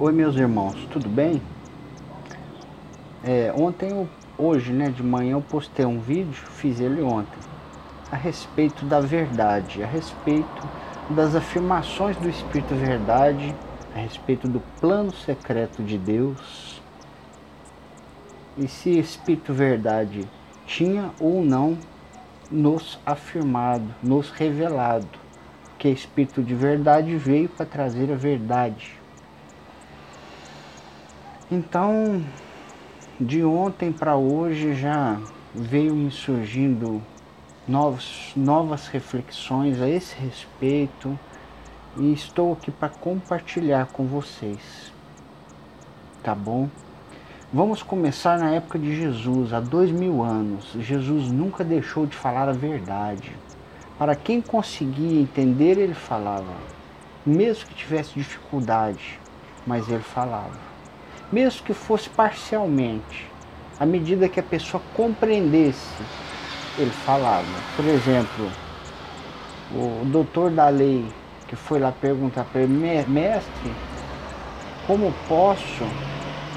Oi meus irmãos, tudo bem? É, ontem, hoje, né, de manhã eu postei um vídeo, fiz ele ontem, a respeito da verdade, a respeito das afirmações do Espírito Verdade, a respeito do plano secreto de Deus, e se Espírito Verdade tinha ou não nos afirmado, nos revelado, que Espírito de Verdade veio para trazer a verdade então, de ontem para hoje já veio me surgindo novos, novas reflexões a esse respeito e estou aqui para compartilhar com vocês. Tá bom? Vamos começar na época de Jesus, há dois mil anos. Jesus nunca deixou de falar a verdade. Para quem conseguia entender, ele falava. Mesmo que tivesse dificuldade, mas ele falava mesmo que fosse parcialmente, à medida que a pessoa compreendesse, ele falava. Por exemplo, o doutor da lei que foi lá perguntar para ele, mestre, como posso,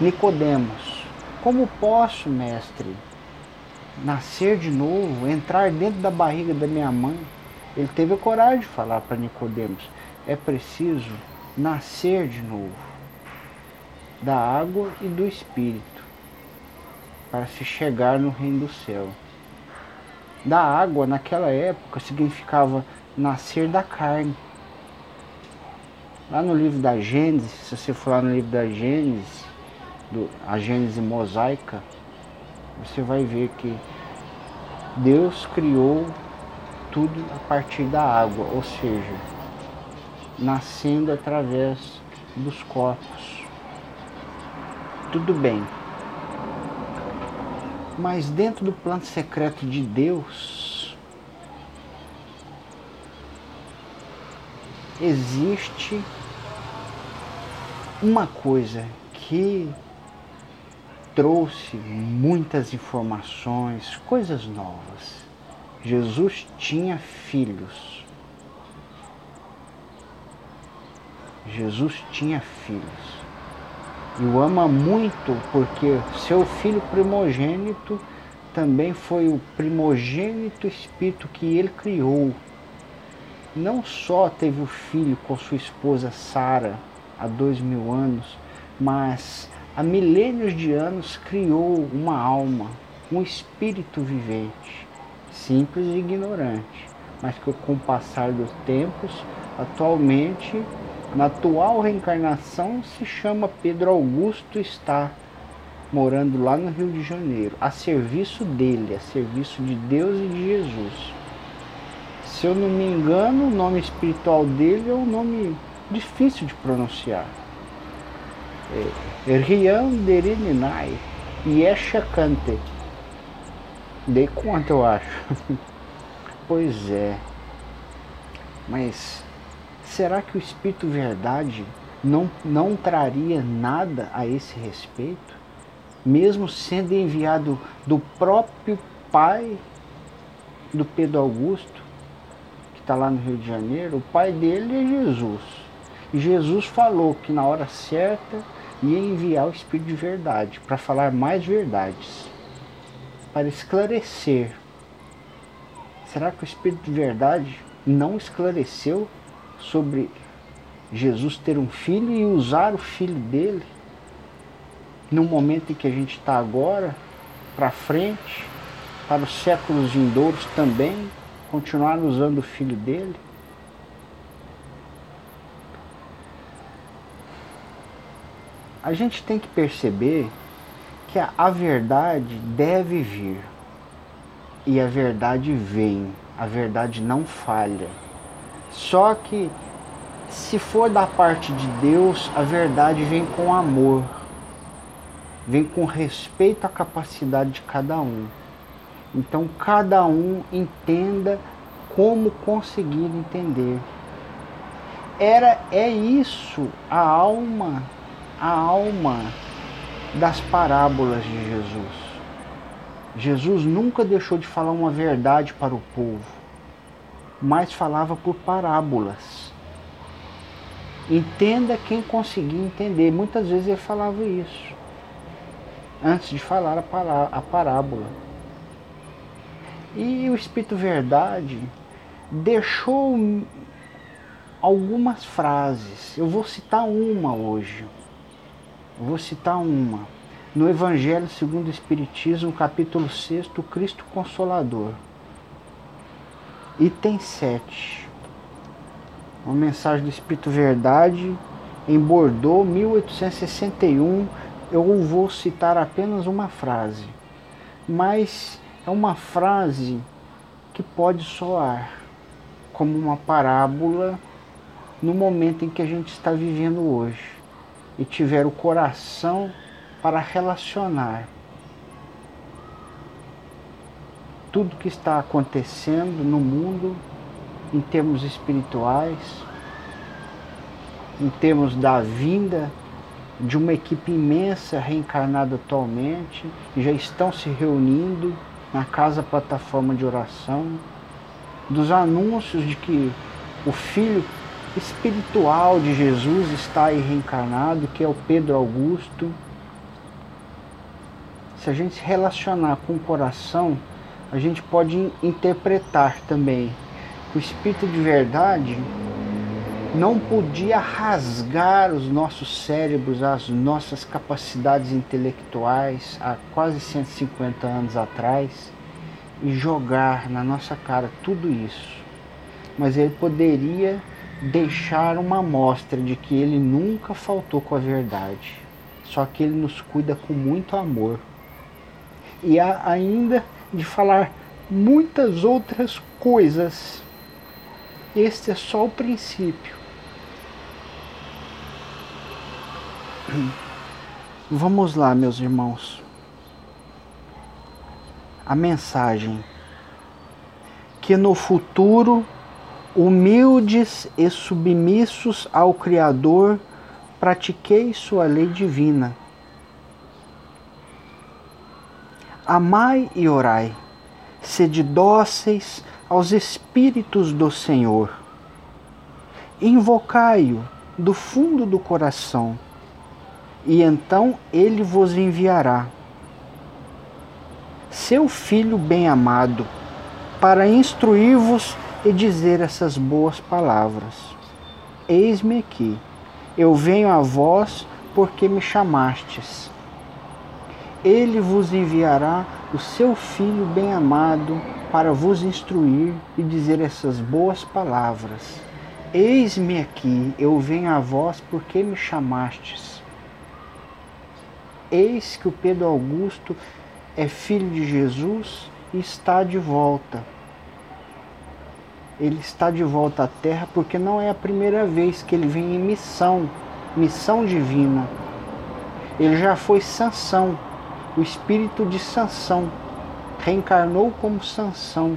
Nicodemos, como posso, mestre, nascer de novo, entrar dentro da barriga da minha mãe? Ele teve a coragem de falar para Nicodemos, é preciso nascer de novo da água e do Espírito, para se chegar no reino do céu. Da água, naquela época, significava nascer da carne. Lá no livro da Gênesis, se você for lá no livro da Gênesis, do, a Gênesis mosaica, você vai ver que Deus criou tudo a partir da água, ou seja, nascendo através dos corpos tudo bem. Mas dentro do plano secreto de Deus, existe uma coisa que trouxe muitas informações, coisas novas. Jesus tinha filhos. Jesus tinha filhos e o ama muito porque seu filho primogênito também foi o primogênito espírito que ele criou. Não só teve o filho com sua esposa Sara há dois mil anos, mas há milênios de anos criou uma alma, um espírito vivente, simples e ignorante, mas que com o passar dos tempos, atualmente na atual reencarnação se chama Pedro Augusto está morando lá no Rio de Janeiro, a serviço dele, a serviço de Deus e de Jesus. Se eu não me engano, o nome espiritual dele é um nome difícil de pronunciar. É Rian Derininai Yeshakante. Dei conta, eu acho. pois é. Mas será que o Espírito Verdade não, não traria nada a esse respeito? Mesmo sendo enviado do próprio pai do Pedro Augusto, que está lá no Rio de Janeiro, o pai dele é Jesus. E Jesus falou que na hora certa ia enviar o Espírito de Verdade para falar mais verdades, para esclarecer. Será que o Espírito de Verdade não esclareceu sobre Jesus ter um filho e usar o filho dele no momento em que a gente está agora, para frente, para os séculos vindouros também, continuar usando o filho dele. A gente tem que perceber que a, a verdade deve vir. E a verdade vem, a verdade não falha. Só que se for da parte de Deus, a verdade vem com amor, vem com respeito à capacidade de cada um. Então cada um entenda como conseguir entender. Era é isso a alma, a alma das parábolas de Jesus. Jesus nunca deixou de falar uma verdade para o povo mas falava por parábolas. Entenda quem conseguir entender. Muitas vezes ele falava isso antes de falar a parábola. E o Espírito Verdade deixou algumas frases. Eu vou citar uma hoje. Eu vou citar uma. No Evangelho segundo o Espiritismo, capítulo 6, Cristo Consolador. Item 7. Uma mensagem do Espírito Verdade em Bordeaux, 1861. Eu vou citar apenas uma frase, mas é uma frase que pode soar como uma parábola no momento em que a gente está vivendo hoje e tiver o coração para relacionar tudo que está acontecendo no mundo em termos espirituais, em termos da vinda de uma equipe imensa reencarnada atualmente, já estão se reunindo na casa plataforma de oração dos anúncios de que o Filho espiritual de Jesus está aí reencarnado, que é o Pedro Augusto. Se a gente se relacionar com o coração, a gente pode interpretar também que o Espírito de verdade não podia rasgar os nossos cérebros, as nossas capacidades intelectuais há quase 150 anos atrás e jogar na nossa cara tudo isso. Mas ele poderia deixar uma amostra de que ele nunca faltou com a verdade. Só que ele nos cuida com muito amor. E ainda de falar muitas outras coisas. Este é só o princípio. Vamos lá, meus irmãos a mensagem que no futuro, humildes e submissos ao Criador, pratiquei sua lei divina. Amai e orai, sede dóceis aos Espíritos do Senhor. Invocai-o do fundo do coração, e então ele vos enviará seu filho bem-amado, para instruir-vos e dizer essas boas palavras. Eis-me aqui, eu venho a vós porque me chamastes. Ele vos enviará o seu filho bem-amado para vos instruir e dizer essas boas palavras. Eis-me aqui, eu venho a vós porque me chamastes. Eis que o Pedro Augusto é filho de Jesus e está de volta. Ele está de volta à Terra porque não é a primeira vez que ele vem em missão, missão divina. Ele já foi Sansão, o espírito de Sansão, reencarnou como Sansão.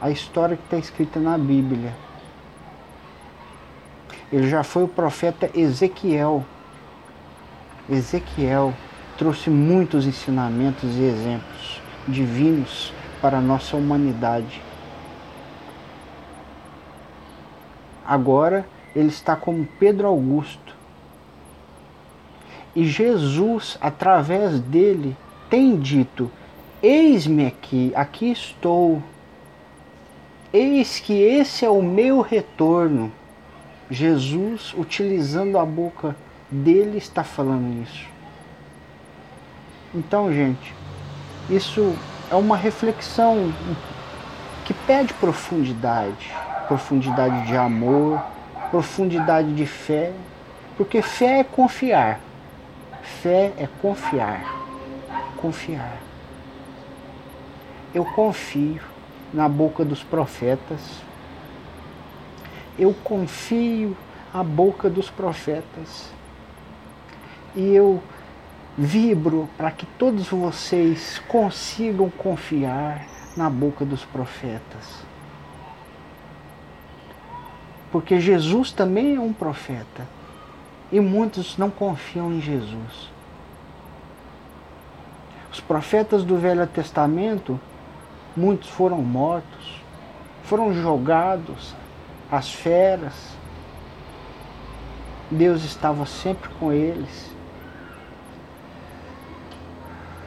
A história que está escrita na Bíblia. Ele já foi o profeta Ezequiel. Ezequiel trouxe muitos ensinamentos e exemplos divinos para a nossa humanidade. Agora ele está como Pedro Augusto. E Jesus, através dele, tem dito: Eis-me aqui, aqui estou. Eis que esse é o meu retorno. Jesus, utilizando a boca dele, está falando isso. Então, gente, isso é uma reflexão que pede profundidade, profundidade de amor, profundidade de fé, porque fé é confiar. Fé é confiar. Confiar. Eu confio na boca dos profetas. Eu confio na boca dos profetas. E eu Vibro para que todos vocês consigam confiar na boca dos profetas. Porque Jesus também é um profeta e muitos não confiam em Jesus. Os profetas do Velho Testamento, muitos foram mortos, foram jogados às feras, Deus estava sempre com eles.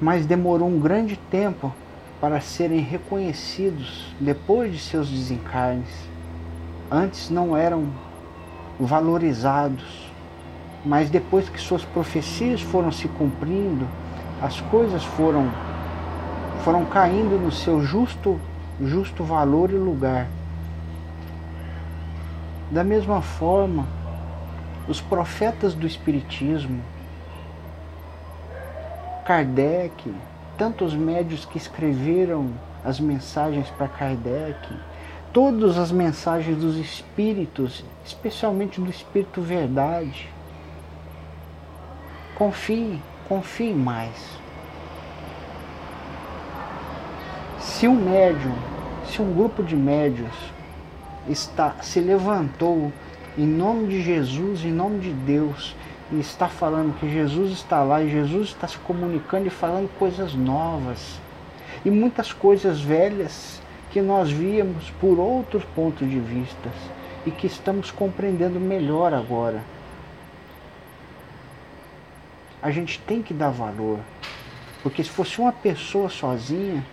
Mas demorou um grande tempo para serem reconhecidos depois de seus desencarnes. Antes não eram valorizados, mas depois que suas profecias foram se cumprindo, as coisas foram foram caindo no seu justo justo valor e lugar. Da mesma forma, os profetas do espiritismo, Kardec, tantos médios que escreveram as mensagens para Kardec, todas as mensagens dos espíritos, especialmente do espírito verdade. Confie, confie mais. Se um médium, se um grupo de médios está se levantou em nome de Jesus, em nome de Deus, e está falando que Jesus está lá e Jesus está se comunicando e falando coisas novas e muitas coisas velhas que nós víamos por outros pontos de vista e que estamos compreendendo melhor agora. A gente tem que dar valor, porque se fosse uma pessoa sozinha,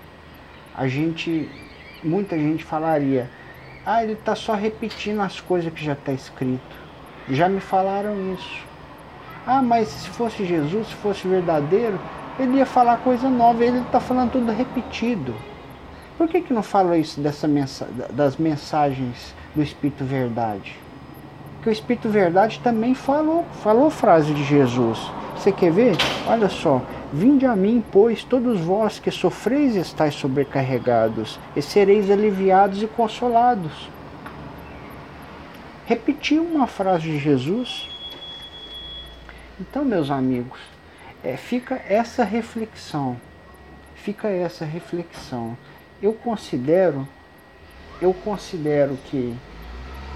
a gente, muita gente falaria, ah, ele está só repetindo as coisas que já está escrito. Já me falaram isso. Ah, mas se fosse Jesus, se fosse verdadeiro, ele ia falar coisa nova, ele está falando tudo repetido. Por que, que não fala isso dessa mensa das mensagens do Espírito Verdade? Que o Espírito Verdade também falou, falou frase de Jesus. Você quer ver? Olha só. Vinde a mim, pois, todos vós que sofreis estáis sobrecarregados, e sereis aliviados e consolados. Repetiu uma frase de Jesus então, meus amigos, é, fica essa reflexão, fica essa reflexão. Eu considero, eu considero que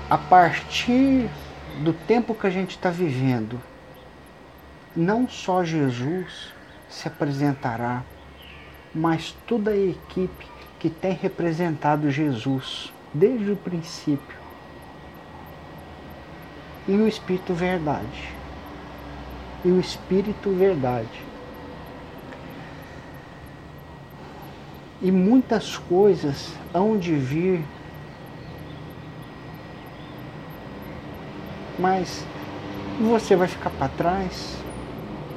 a partir do tempo que a gente está vivendo, não só Jesus se apresentará, mas toda a equipe que tem representado Jesus desde o princípio. E o Espírito Verdade. E o Espírito Verdade. E muitas coisas hão de vir, mas você vai ficar para trás,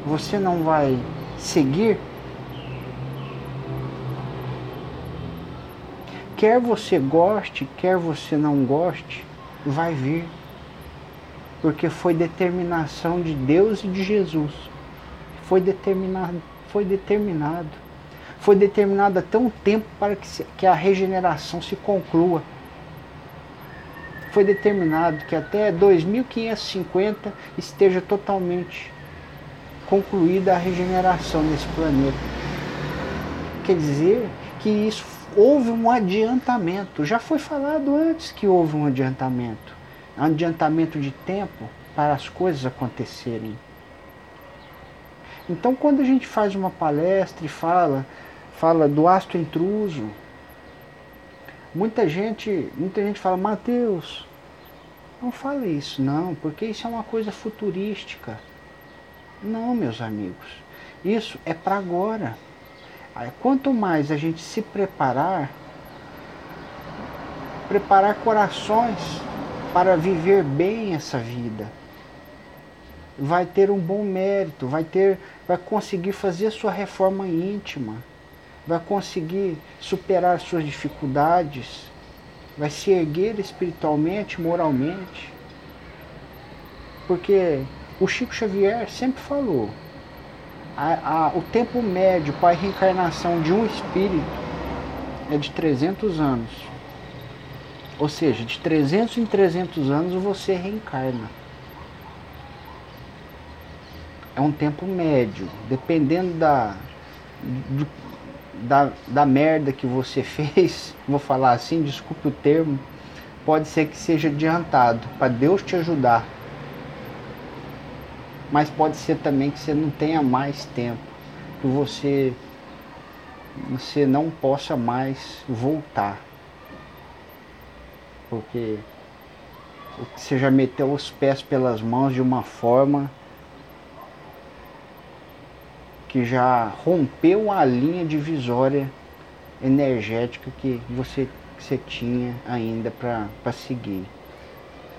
você não vai seguir. Quer você goste, quer você não goste, vai vir porque foi determinação de Deus e de Jesus. Foi determinado, foi determinado. Foi determinado até um tempo para que, se, que a regeneração se conclua. Foi determinado que até 2550 esteja totalmente concluída a regeneração desse planeta. Quer dizer que isso houve um adiantamento. Já foi falado antes que houve um adiantamento adiantamento de tempo para as coisas acontecerem. Então, quando a gente faz uma palestra e fala, fala do astro intruso, muita gente, muita gente fala, Mateus, não fale isso, não, porque isso é uma coisa futurística. Não, meus amigos, isso é para agora. Quanto mais a gente se preparar, preparar corações para viver bem essa vida. Vai ter um bom mérito, vai ter, vai conseguir fazer sua reforma íntima, vai conseguir superar suas dificuldades, vai se erguer espiritualmente, moralmente. Porque o Chico Xavier sempre falou, a, a, o tempo médio para a reencarnação de um espírito é de 300 anos. Ou seja, de 300 em 300 anos você reencarna. É um tempo médio, dependendo da, do, da, da merda que você fez, vou falar assim, desculpe o termo, pode ser que seja adiantado, para Deus te ajudar. Mas pode ser também que você não tenha mais tempo, que você, você não possa mais voltar porque você já meteu os pés pelas mãos de uma forma que já rompeu a linha divisória energética que você, que você tinha ainda para seguir.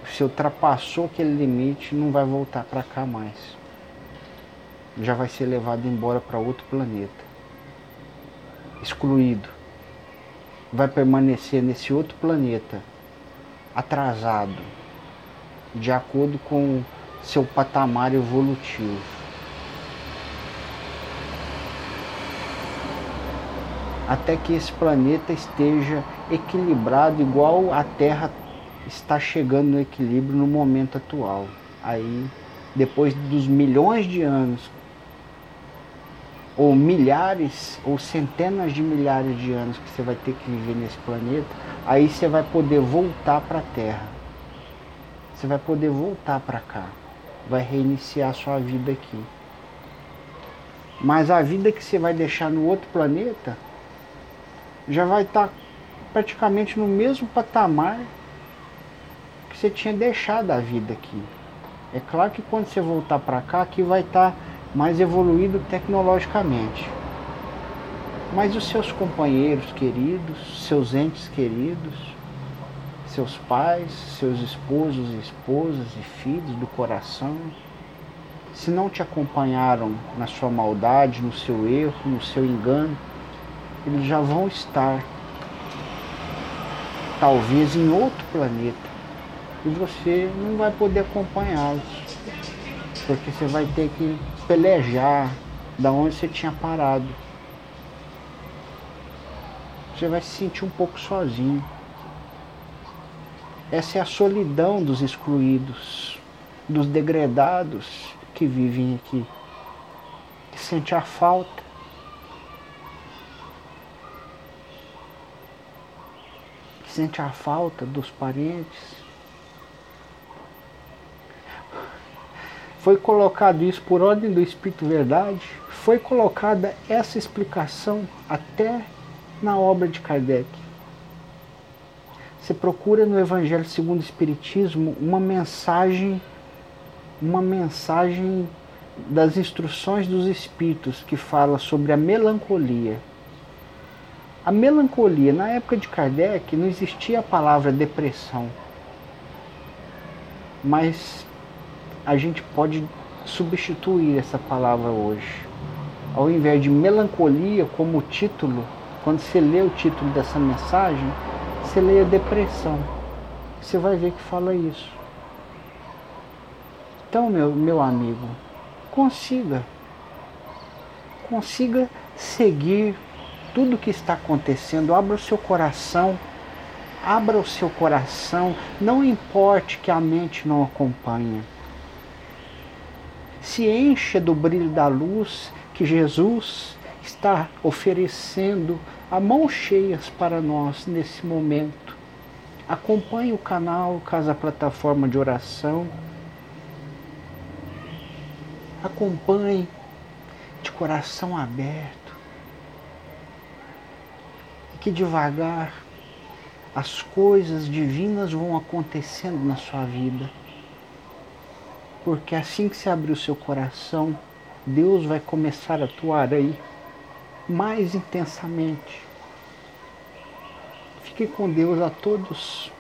Se ultrapassou aquele limite, não vai voltar para cá mais. Já vai ser levado embora para outro planeta. Excluído. Vai permanecer nesse outro planeta atrasado, de acordo com seu patamar evolutivo. Até que esse planeta esteja equilibrado, igual a Terra está chegando no equilíbrio no momento atual. Aí, depois dos milhões de anos, ou milhares, ou centenas de milhares de anos que você vai ter que viver nesse planeta, aí você vai poder voltar para a Terra. Você vai poder voltar para cá. Vai reiniciar sua vida aqui. Mas a vida que você vai deixar no outro planeta já vai estar tá praticamente no mesmo patamar você tinha deixado a vida aqui. É claro que quando você voltar para cá, aqui vai estar tá mais evoluído tecnologicamente. Mas os seus companheiros queridos, seus entes queridos, seus pais, seus esposos e esposas e filhos do coração, se não te acompanharam na sua maldade, no seu erro, no seu engano, eles já vão estar talvez em outro planeta e você não vai poder acompanhá-los porque você vai ter que pelejar da onde você tinha parado. Você vai se sentir um pouco sozinho. Essa é a solidão dos excluídos dos degredados que vivem aqui que sente a falta. Sente a falta dos parentes. Foi colocado isso por ordem do Espírito Verdade, foi colocada essa explicação até na obra de Kardec. Você procura no Evangelho segundo o Espiritismo uma mensagem, uma mensagem das instruções dos Espíritos que fala sobre a melancolia a melancolia, na época de Kardec, não existia a palavra depressão. Mas a gente pode substituir essa palavra hoje. Ao invés de melancolia como título, quando você lê o título dessa mensagem, você lê a depressão. Você vai ver que fala isso. Então, meu, meu amigo, consiga, consiga seguir tudo que está acontecendo, abra o seu coração, abra o seu coração, não importe que a mente não acompanhe. Se encha do brilho da luz que Jesus está oferecendo a mãos cheias para nós nesse momento. Acompanhe o canal Casa Plataforma de Oração. Acompanhe de coração aberto que devagar as coisas divinas vão acontecendo na sua vida. Porque assim que se abrir o seu coração, Deus vai começar a atuar aí mais intensamente. Fique com Deus a todos.